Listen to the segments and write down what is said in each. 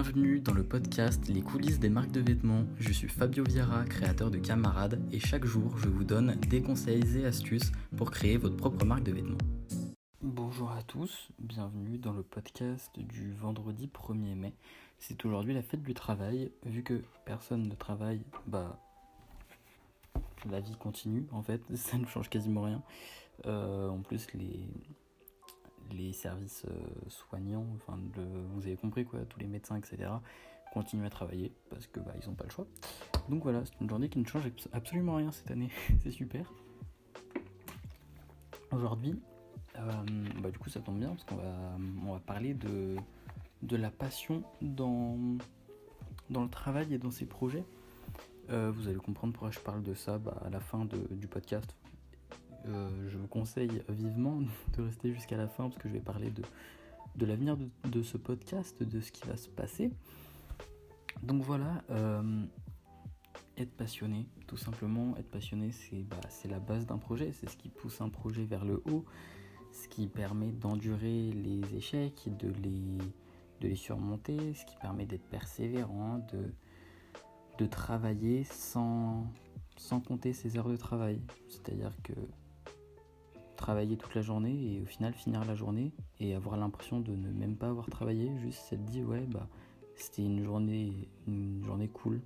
Bienvenue dans le podcast Les coulisses des marques de vêtements. Je suis Fabio Viera, créateur de Camarade, et chaque jour je vous donne des conseils et astuces pour créer votre propre marque de vêtements. Bonjour à tous, bienvenue dans le podcast du vendredi 1er mai. C'est aujourd'hui la fête du travail. Vu que personne ne travaille, bah la vie continue en fait, ça ne change quasiment rien. Euh, en plus les, les services euh, soignants, enfin vous avez compris quoi, tous les médecins, etc., continuent à travailler parce que bah, ils n'ont pas le choix. Donc voilà, c'est une journée qui ne change absolument rien cette année, c'est super. Aujourd'hui, euh, bah, du coup ça tombe bien parce qu'on va, on va parler de, de la passion dans, dans le travail et dans ses projets. Euh, vous allez comprendre pourquoi je parle de ça bah, à la fin du podcast. Euh, je vous conseille vivement de rester jusqu'à la fin parce que je vais parler de, de l'avenir de, ce podcast, de ce qui va se passer. Donc voilà, euh, être passionné, tout simplement, être passionné, c'est bah, la base d'un projet, c'est ce qui pousse un projet vers le haut, ce qui permet d'endurer les échecs, de les, de les surmonter, ce qui permet d'être persévérant, de, de travailler sans, sans compter ses heures de travail. C'est-à-dire que travailler toute la journée et au final finir la journée et avoir l'impression de ne même pas avoir travaillé, juste s'être dit ouais bah c'était une journée une journée cool.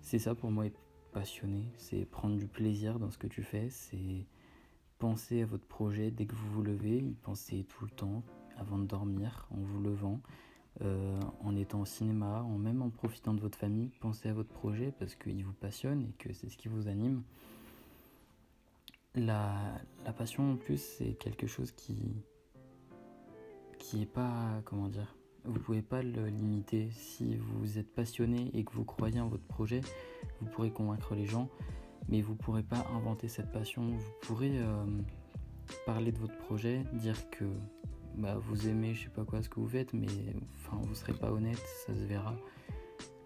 C'est ça pour moi être passionné, c'est prendre du plaisir dans ce que tu fais, c'est penser à votre projet dès que vous vous levez, y penser tout le temps avant de dormir, en vous levant, euh, en étant au cinéma, en même en profitant de votre famille, pensez à votre projet parce qu'il vous passionne et que c'est ce qui vous anime. La, passion en plus c'est quelque chose qui qui est pas comment dire vous pouvez pas le limiter. Si vous êtes passionné et que vous croyez en votre projet vous pourrez convaincre les gens mais vous pourrez pas inventer cette passion. Vous pourrez euh, parler de votre projet dire que bah, vous aimez je sais pas quoi ce que vous faites mais enfin vous serez pas honnête ça se verra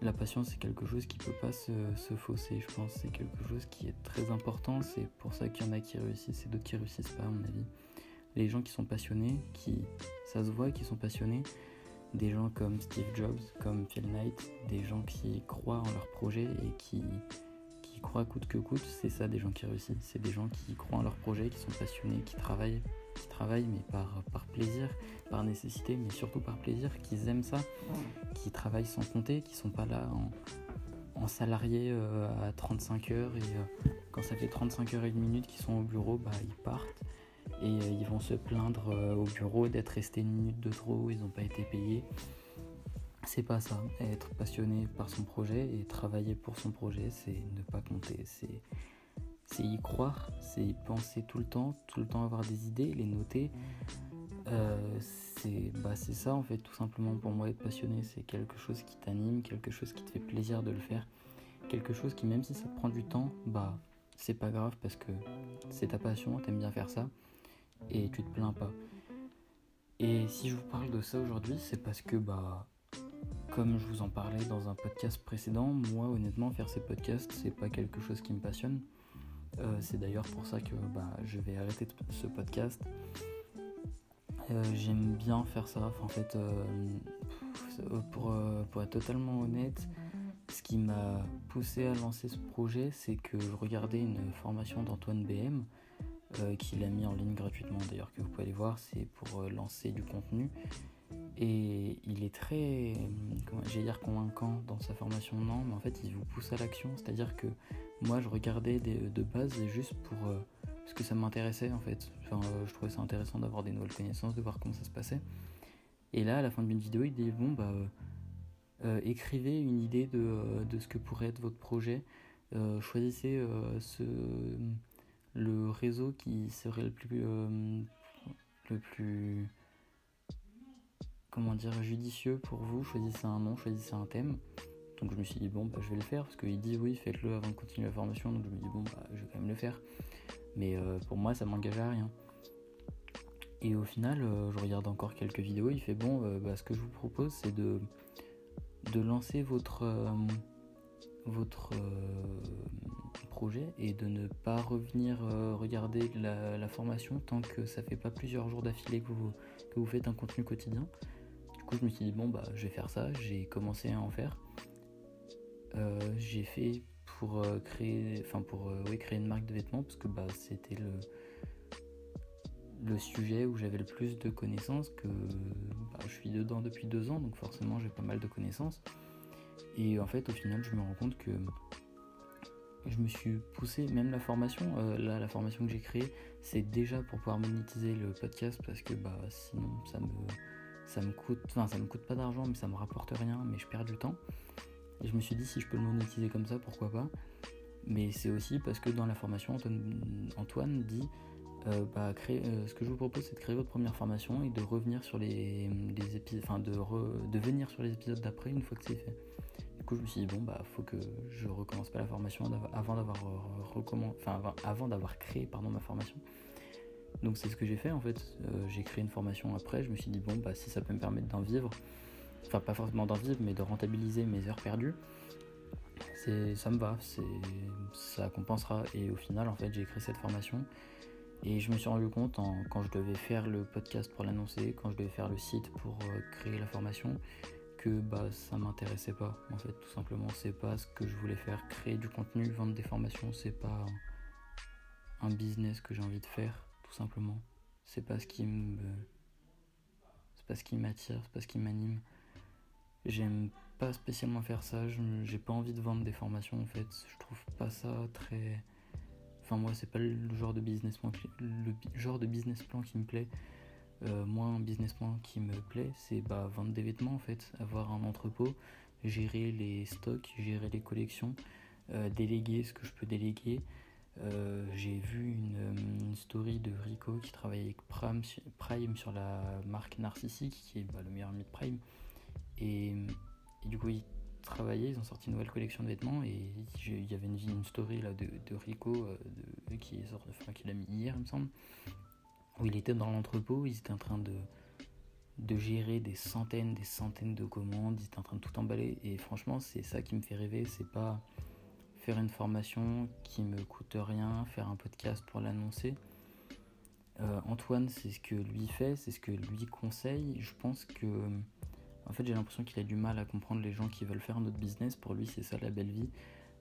la passion c'est quelque chose qui peut pas se, fausser je pense. C'est quelque chose qui est très important. C'est pour ça qu'il y en a qui réussissent et d'autres qui réussissent pas à mon avis. Les gens qui sont passionnés qui ça se voit qui sont passionnés. Des gens comme Steve Jobs comme Phil Knight des gens qui croient en leur projet et qui qui croient coûte que coûte c'est ça des gens qui réussissent. C'est des gens qui croient en leur projet qui sont passionnés qui travaillent qui travaillent mais par, par plaisir, par nécessité, mais surtout par plaisir, qu'ils aiment ça, qui travaillent sans compter, qui sont pas là en, en salarié euh, à 35 heures et euh, quand ça fait 35 heures et une minute qu'ils sont au bureau, bah ils partent et euh, ils vont se plaindre au bureau d'être restés une minute de trop, ils n'ont pas été payés. C'est pas ça, être passionné par son projet et travailler pour son projet, c'est ne pas compter, c'est c'est y croire, c'est y penser tout le temps, tout le temps avoir des idées, les noter. Euh, c'est bah, ça en fait tout simplement pour moi être passionné, c'est quelque chose qui t'anime, quelque chose qui te fait plaisir de le faire, quelque chose qui même si ça prend du temps, bah c'est pas grave parce que c'est ta passion, t'aimes bien faire ça et tu te plains pas. Et si je vous parle de ça aujourd'hui, c'est parce que bah comme je vous en parlais dans un podcast précédent, moi honnêtement faire ces podcasts c'est pas quelque chose qui me passionne. Euh, c'est d'ailleurs pour ça que bah, je vais arrêter ce podcast. Euh, j'aime bien faire ça. en fait, euh, pour, être totalement honnête, ce qui m'a poussé à lancer ce projet, c'est que je regardais une formation d'Antoine BM, qu'il a mis en ligne gratuitement d'ailleurs, que vous pouvez aller voir. C'est pour lancer du contenu. Et il est très, j'ai dire convaincant dans sa formation, non, mais en fait il vous pousse à l'action, c'est-à-dire que moi je regardais de base juste pour, euh, parce que ça m'intéressait en fait, enfin, euh, je trouvais ça intéressant d'avoir des nouvelles connaissances, de voir comment ça se passait. Et là à la fin d'une vidéo il dit bon bah euh, écrivez une idée de, de, ce que pourrait être votre projet, choisissez le réseau qui serait le plus, le plus comment dire, judicieux pour vous. Choisissez un nom, choisissez un thème. Donc je me suis dit, bon, bah, je vais le faire, parce qu'il dit oui, faites-le avant de continuer la formation. Donc je me dis, bon, bah, je vais quand même le faire. Mais euh, pour moi, ça m'engage à rien. Et au final, euh, je regarde encore quelques vidéos. Il fait, bon, euh, bah, ce que je vous propose, c'est de, lancer votre, projet et de ne pas revenir regarder la, formation tant que ça fait pas plusieurs jours d'affilée que vous faites un contenu quotidien coup, je me suis dit, bon, bah, je vais faire ça. J'ai commencé à en faire. Euh, j'ai fait pour euh, créer, enfin pour euh, créer une marque de vêtements parce que bah, c'était le, le sujet où j'avais le plus de connaissances, que bah, je suis dedans depuis deux ans, donc forcément j'ai pas mal de connaissances. Et en fait, au final, je me rends compte que je me suis poussé, même la formation, là, la formation que j'ai créée, c'est déjà pour pouvoir monétiser le podcast parce que bah, sinon ça me, ça me coûte, enfin ça me coûte pas d'argent, mais ça me rapporte rien, mais je perds du temps. Et je me suis dit, si je peux le monétiser comme ça, pourquoi pas. Mais c'est aussi parce que dans la formation, Antoine, dit euh, bah, euh, ce que je vous propose, c'est de créer votre première formation et de revenir sur les, épisodes, enfin de venir sur les épisodes d'après une fois que c'est fait. Du coup, je me suis dit bon bah faut que je recommence pas la formation avant d'avoir enfin avant d'avoir créé pardon ma formation. Donc c'est ce que j'ai fait en fait. Euh, j'ai créé une formation après. Je me suis dit bon bah si ça peut me permettre d'en vivre, enfin pas forcément d'en vivre, mais de rentabiliser mes heures perdues, ça me va, ça compensera. Et au final, en fait, j'ai créé cette formation et je me suis rendu compte quand je devais faire le podcast pour l'annoncer, quand je devais faire le site pour euh, créer la formation, que bah ça m'intéressait pas. En fait, tout simplement, c'est pas ce que je voulais faire. Créer du contenu, vendre des formations, c'est pas un business que j'ai envie de faire, tout simplement. C'est pas ce qui me, c'est pas ce qui m'attire, c'est pas ce qui m'anime. J'aime pas spécialement faire ça, j'ai pas envie de vendre des formations en fait, je trouve pas ça très... Enfin moi c'est pas le genre de business plan, le genre de business plan qui me plaît. Euh, moi un business plan qui me plaît c'est bah, vendre des vêtements en fait, avoir un entrepôt, gérer les stocks, gérer les collections, euh, déléguer ce que je peux déléguer. Euh, j'ai vu une, story de Rico qui travaille avec Prime, sur la marque Narcissique qui est bah, le meilleur ami de Prime. Et, du coup, ils travaillaient, ils ont sorti une nouvelle collection de vêtements et il y avait une, une story là, de, Rico euh, qui, est sorti, enfin, qui l'a mis hier, il me semble, où il était dans l'entrepôt, ils étaient en train de, de gérer des centaines, des centaines de commandes, ils étaient en train de tout emballer. Et franchement, c'est ça qui me fait rêver, c'est pas faire une formation qui me coûte rien, faire un podcast pour l'annoncer. Euh, Antoine, c'est ce que lui fait, c'est ce que lui conseille. Je pense que en fait, j'ai l'impression qu'il a du mal à comprendre les gens qui veulent faire un autre business. Pour lui, c'est ça la belle vie.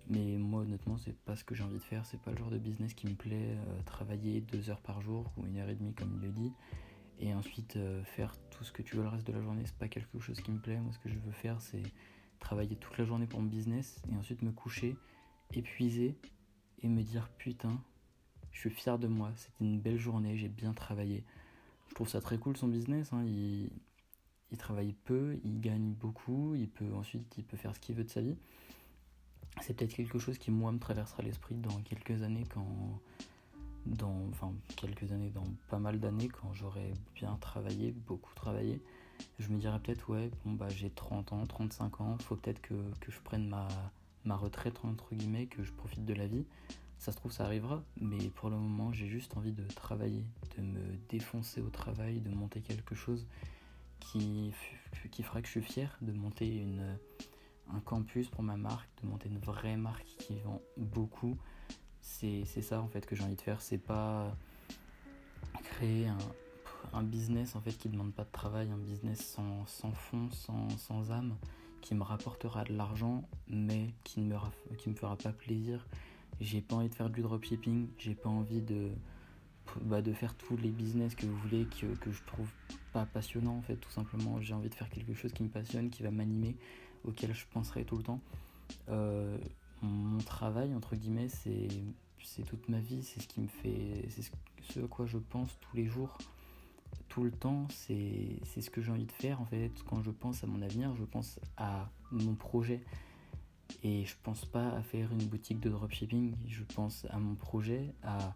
Mais moi, honnêtement, c'est pas ce que j'ai envie de faire. C'est pas le genre de business qui me plaît. Euh, travailler deux heures par jour ou une heure et demie, comme il le dit. Et ensuite, euh, faire tout ce que tu veux le reste de la journée, c'est pas quelque chose qui me plaît. Moi, ce que je veux faire, c'est travailler toute la journée pour mon business et ensuite me coucher, épuisé et me dire putain, je suis fier de moi. C'était une belle journée, j'ai bien travaillé. Je trouve ça très cool son business. Hein. Il il travaille peu, il gagne beaucoup, il peut ensuite il peut faire ce qu'il veut de sa vie. C'est peut-être quelque chose qui moi me traversera l'esprit dans quelques années quand dans enfin quelques années dans pas mal d'années quand j'aurai bien travaillé, beaucoup travaillé, je me dirais peut-être ouais, bon bah j'ai 30 ans, 35 ans, faut peut-être que, que, je prenne ma ma retraite entre guillemets, que je profite de la vie. Ça se trouve ça arrivera, mais pour le moment, j'ai juste envie de travailler, de me défoncer au travail, de monter quelque chose qui, qui fera que je suis fier de monter un campus pour ma marque, de monter une vraie marque qui vend beaucoup. C'est ça en fait que j'ai envie de faire. C'est pas créer un, business en fait qui demande pas de travail, un business sans, sans fond, sans, âme, qui me rapportera de l'argent, mais qui ne me, fera pas plaisir. J'ai pas envie de faire du dropshipping, j'ai pas envie de, bah, faire tous les business que vous voulez que, je trouve pas passionnant en fait tout simplement. J'ai envie de faire quelque chose qui me passionne qui va m'animer auquel je penserai tout le temps. Euh, mon travail entre guillemets c'est c'est toute ma vie c'est ce qui me fait c'est ce, à quoi je pense tous les jours tout le temps c'est ce que j'ai envie de faire en fait. Quand je pense à mon avenir je pense à mon projet. Et je pense pas à faire une boutique de dropshipping. Je pense à mon projet à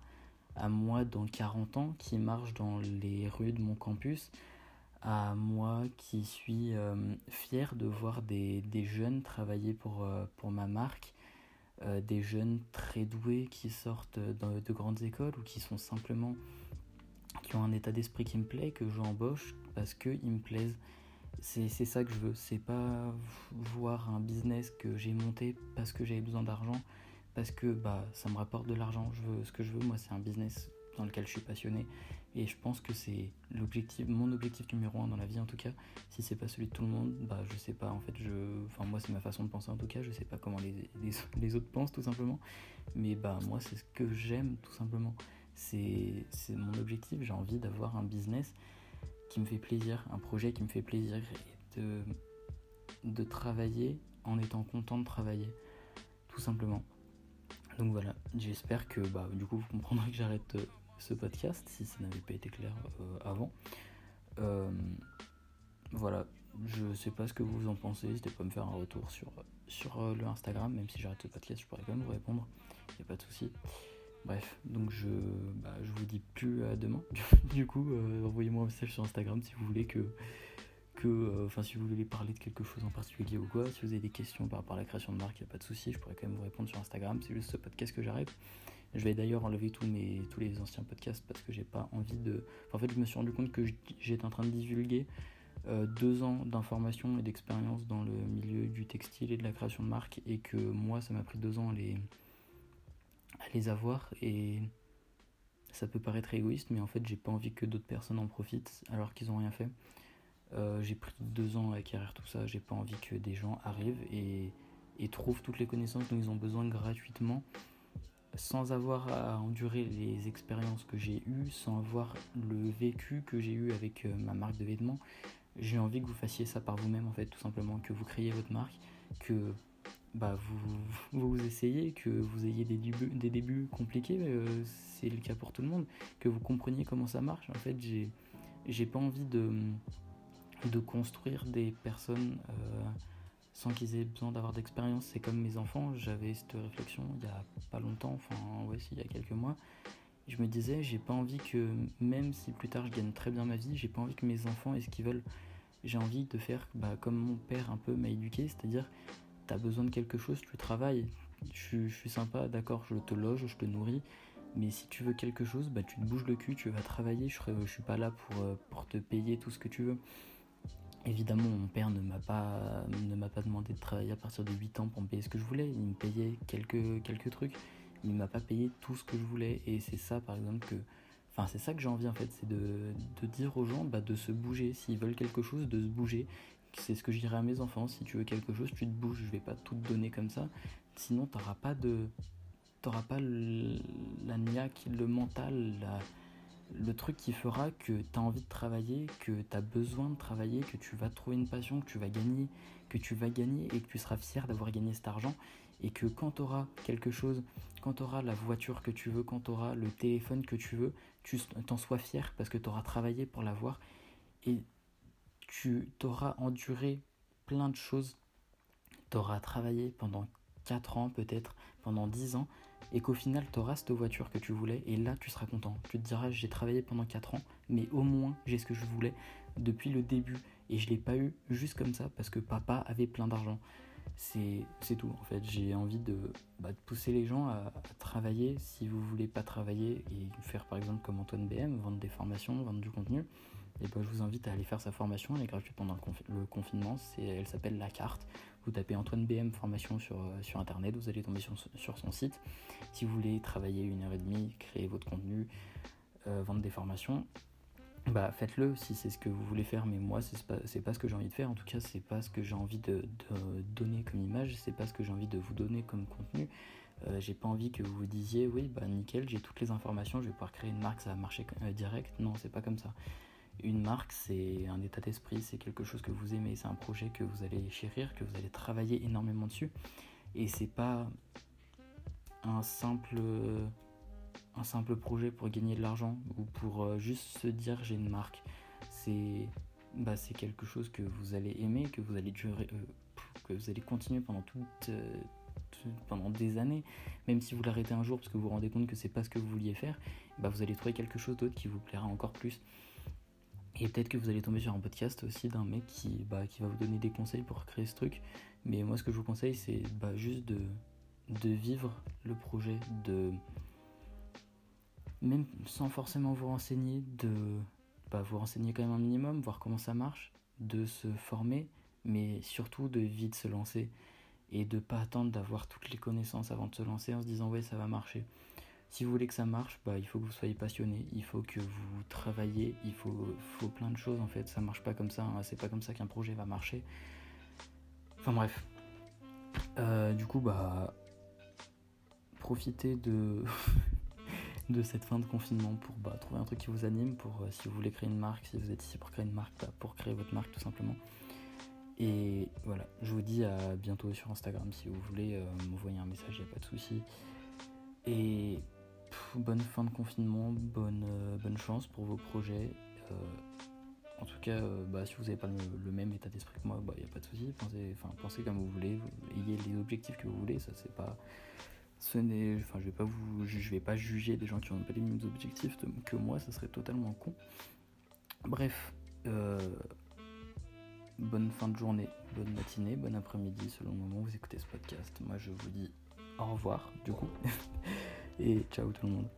à moi dans 40 ans qui marche dans les rues de mon campus, à moi qui suis euh, fier de voir des, des jeunes travailler pour, euh, pour ma marque, euh, des jeunes très doués qui sortent de, de, grandes écoles ou qui sont simplement qui ont un état d'esprit qui me plaît, que j'embauche parce qu'ils me plaisent. C'est ça que je veux, c'est pas voir un business que j'ai monté parce que j'avais besoin d'argent, parce que bah, ça me rapporte de l'argent. Je veux, ce que je veux, moi, c'est un business dans lequel je suis passionné Et je pense que c'est l'objectif, mon objectif numéro un dans la vie en tout cas. Si c'est pas celui de tout le monde, bah je sais pas. En fait, je, enfin moi c'est ma façon de penser en tout cas. Je sais pas comment les, les, autres pensent tout simplement. Mais bah moi c'est ce que j'aime tout simplement. C'est mon objectif. J'ai envie d'avoir un business qui me fait plaisir, un projet qui me fait plaisir et de, travailler en étant content de travailler, tout simplement. Donc voilà, j'espère que bah, du coup vous comprendrez que j'arrête euh, ce podcast si ça n'avait pas été clair euh, avant. Euh, voilà, je sais pas ce que vous en pensez, n'hésitez pas à me faire un retour sur, sur le Instagram, même si j'arrête ce podcast, je pourrais quand même vous répondre, il n'y a pas de souci. Bref, donc je, bah, je vous dis plus à demain. du coup, envoyez-moi un message sur Instagram si vous voulez que, que enfin si vous voulez parler de quelque chose en particulier ou quoi, si vous avez des questions par rapport à la création de marque, il n'y a pas de souci, je pourrais quand même vous répondre sur Instagram, c'est juste ce podcast que j'arrête. Je vais d'ailleurs enlever tous, mes, tous les anciens podcasts parce que j'ai pas envie de. en fait, je me suis rendu compte que j'étais en train de divulguer euh, deux ans d'information et d'expérience dans le milieu du textile et de la création de marque et que moi, ça m'a pris deux ans à les, à les avoir et ça peut paraître égoïste, mais en fait, j'ai pas envie que d'autres personnes en profitent alors qu'ils ont rien fait. Euh, j'ai pris deux ans à acquérir tout ça, j'ai pas envie que des gens arrivent et, et trouvent toutes les connaissances dont ils ont besoin gratuitement sans avoir à endurer les expériences que j'ai eues, sans avoir le vécu que j'ai eu avec euh, ma marque de vêtements, j'ai envie que vous fassiez ça par vous-même en fait, tout simplement, que vous créiez votre marque, que bah, vous, vous essayez, que vous ayez des débuts, des débuts compliqués, euh, c'est le cas pour tout le monde, que vous compreniez comment ça marche. En fait, j'ai pas envie de, de construire des personnes. Euh, sans qu'ils aient besoin d'avoir d'expérience. C'est comme mes enfants, j'avais cette réflexion il y a pas longtemps, enfin ouais, il y a quelques mois. Je me disais, j'ai pas envie que, même si plus tard je gagne très bien ma vie, j'ai pas envie que mes enfants aient ce qu'ils veulent. J'ai envie de faire bah, comme mon père un peu m'a éduqué, c'est-à-dire, t'as besoin de quelque chose, tu travailles. Je, suis sympa, d'accord, je te loge, je te nourris, mais si tu veux quelque chose, bah, tu te bouges le cul, tu vas travailler, je, suis pas là pour, euh, pour te payer tout ce que tu veux. Évidemment, mon père ne m'a pas, ne m'a pas demandé de travailler à partir de 8 ans pour me payer ce que je voulais. Il me payait quelques, quelques trucs. Il m'a pas payé tout ce que je voulais. Et c'est ça, par exemple, que. Enfin, c'est ça que j'ai envie, en fait. C'est de, de, dire aux gens bah, de se bouger. S'ils veulent quelque chose, de se bouger. C'est ce que je dirais à mes enfants. Si tu veux quelque chose, tu te bouges. Je vais pas tout te donner comme ça. Sinon, t'auras pas de. T'auras pas la niaque, le mental, le truc qui fera que tu envie de travailler, que tu as besoin de travailler, que tu vas trouver une passion, que tu vas gagner, que tu vas gagner et que tu seras fier d'avoir gagné cet argent et que quand tu quelque chose, quand tu la voiture que tu veux, quand tu auras le téléphone que tu veux, tu t'en sois fier parce que tu auras travaillé pour l'avoir tu t'auras enduré plein de choses, tu auras travaillé pendant 4 ans peut-être, pendant 10 ans et qu'au final tu auras cette voiture que tu voulais et là tu seras content. Tu te diras j'ai travaillé pendant 4 ans mais au moins j'ai ce que je voulais depuis le début et je l'ai pas eu juste comme ça parce que papa avait plein d'argent. C'est tout en fait. J'ai envie de, bah, de, pousser les gens à, travailler si vous voulez pas travailler et faire par exemple comme Antoine BM, vendre des formations, vendre du contenu. Et bah, je vous invite à aller faire sa formation, elle est gratuite pendant le, confinement, elle s'appelle La Carte. Vous tapez Antoine BM formation sur, euh, sur internet, vous allez tomber sur, sur, son site. Si vous voulez travailler une heure et demie, créer votre contenu, euh, vendre des formations, bah faites-le si c'est ce que vous voulez faire. Mais moi c'est pas, pas ce que j'ai envie de faire. En tout cas c'est pas ce que j'ai envie de, donner comme image. C'est pas ce que j'ai envie de vous donner comme contenu. Euh, j'ai pas envie que vous vous disiez oui bah nickel j'ai toutes les informations je vais pouvoir créer une marque ça va marcher direct. Non c'est pas comme ça une marque, c'est un état d'esprit, c'est quelque chose que vous aimez, c'est un projet que vous allez chérir, que vous allez travailler énormément dessus. Et c'est pas un simple, un simple projet pour gagner de l'argent ou pour euh, juste se dire j'ai une marque. C'est bah, quelque chose que vous allez aimer, que vous allez, durer, euh, que vous allez continuer pendant euh, pendant des années, même si vous l'arrêtez un jour parce que vous vous rendez compte que c'est pas ce que vous vouliez faire, bah vous allez trouver quelque chose d'autre qui vous plaira encore plus. Et peut-être que vous allez tomber sur un podcast aussi d'un mec qui, bah, qui va vous donner des conseils pour créer ce truc. Mais moi, ce que je vous conseille, c'est bah, juste de, vivre le projet, de. Même sans forcément vous renseigner, de bah, vous renseigner quand même un minimum, voir comment ça marche, de se former, mais surtout de vite se lancer et de pas attendre d'avoir toutes les connaissances avant de se lancer en se disant ouais ça va marcher. Si vous voulez que ça marche, bah, il faut que vous soyez passionné, il faut que vous travaillez, il faut, faut plein de choses en fait. Ça marche pas comme ça, hein. c'est pas comme ça qu'un projet va marcher. Enfin bref. Euh, du coup, bah, profitez de, de cette fin de confinement pour bah, trouver un truc qui vous anime, pour euh, si vous voulez créer une marque, si vous êtes ici pour créer une marque, bah, pour créer votre marque tout simplement. Et voilà, je vous dis à bientôt sur Instagram si vous voulez euh, m'envoyer un message, il n'y a pas de souci. Et bonne fin de confinement, bonne, euh, bonne chance pour vos projets. en tout cas, bah, si vous n'avez pas le, même état d'esprit que moi, il bah, n'y a pas de souci. Pensez, comme vous voulez, ayez les objectifs que vous voulez, ça c'est pas ce n'est enfin je vais pas vous je vais pas juger des gens qui n'ont pas les mêmes objectifs que moi ça serait totalement con bref euh, bonne fin de journée bonne matinée bon après-midi selon le moment où vous écoutez ce podcast moi je vous dis au revoir du coup et ciao tout le monde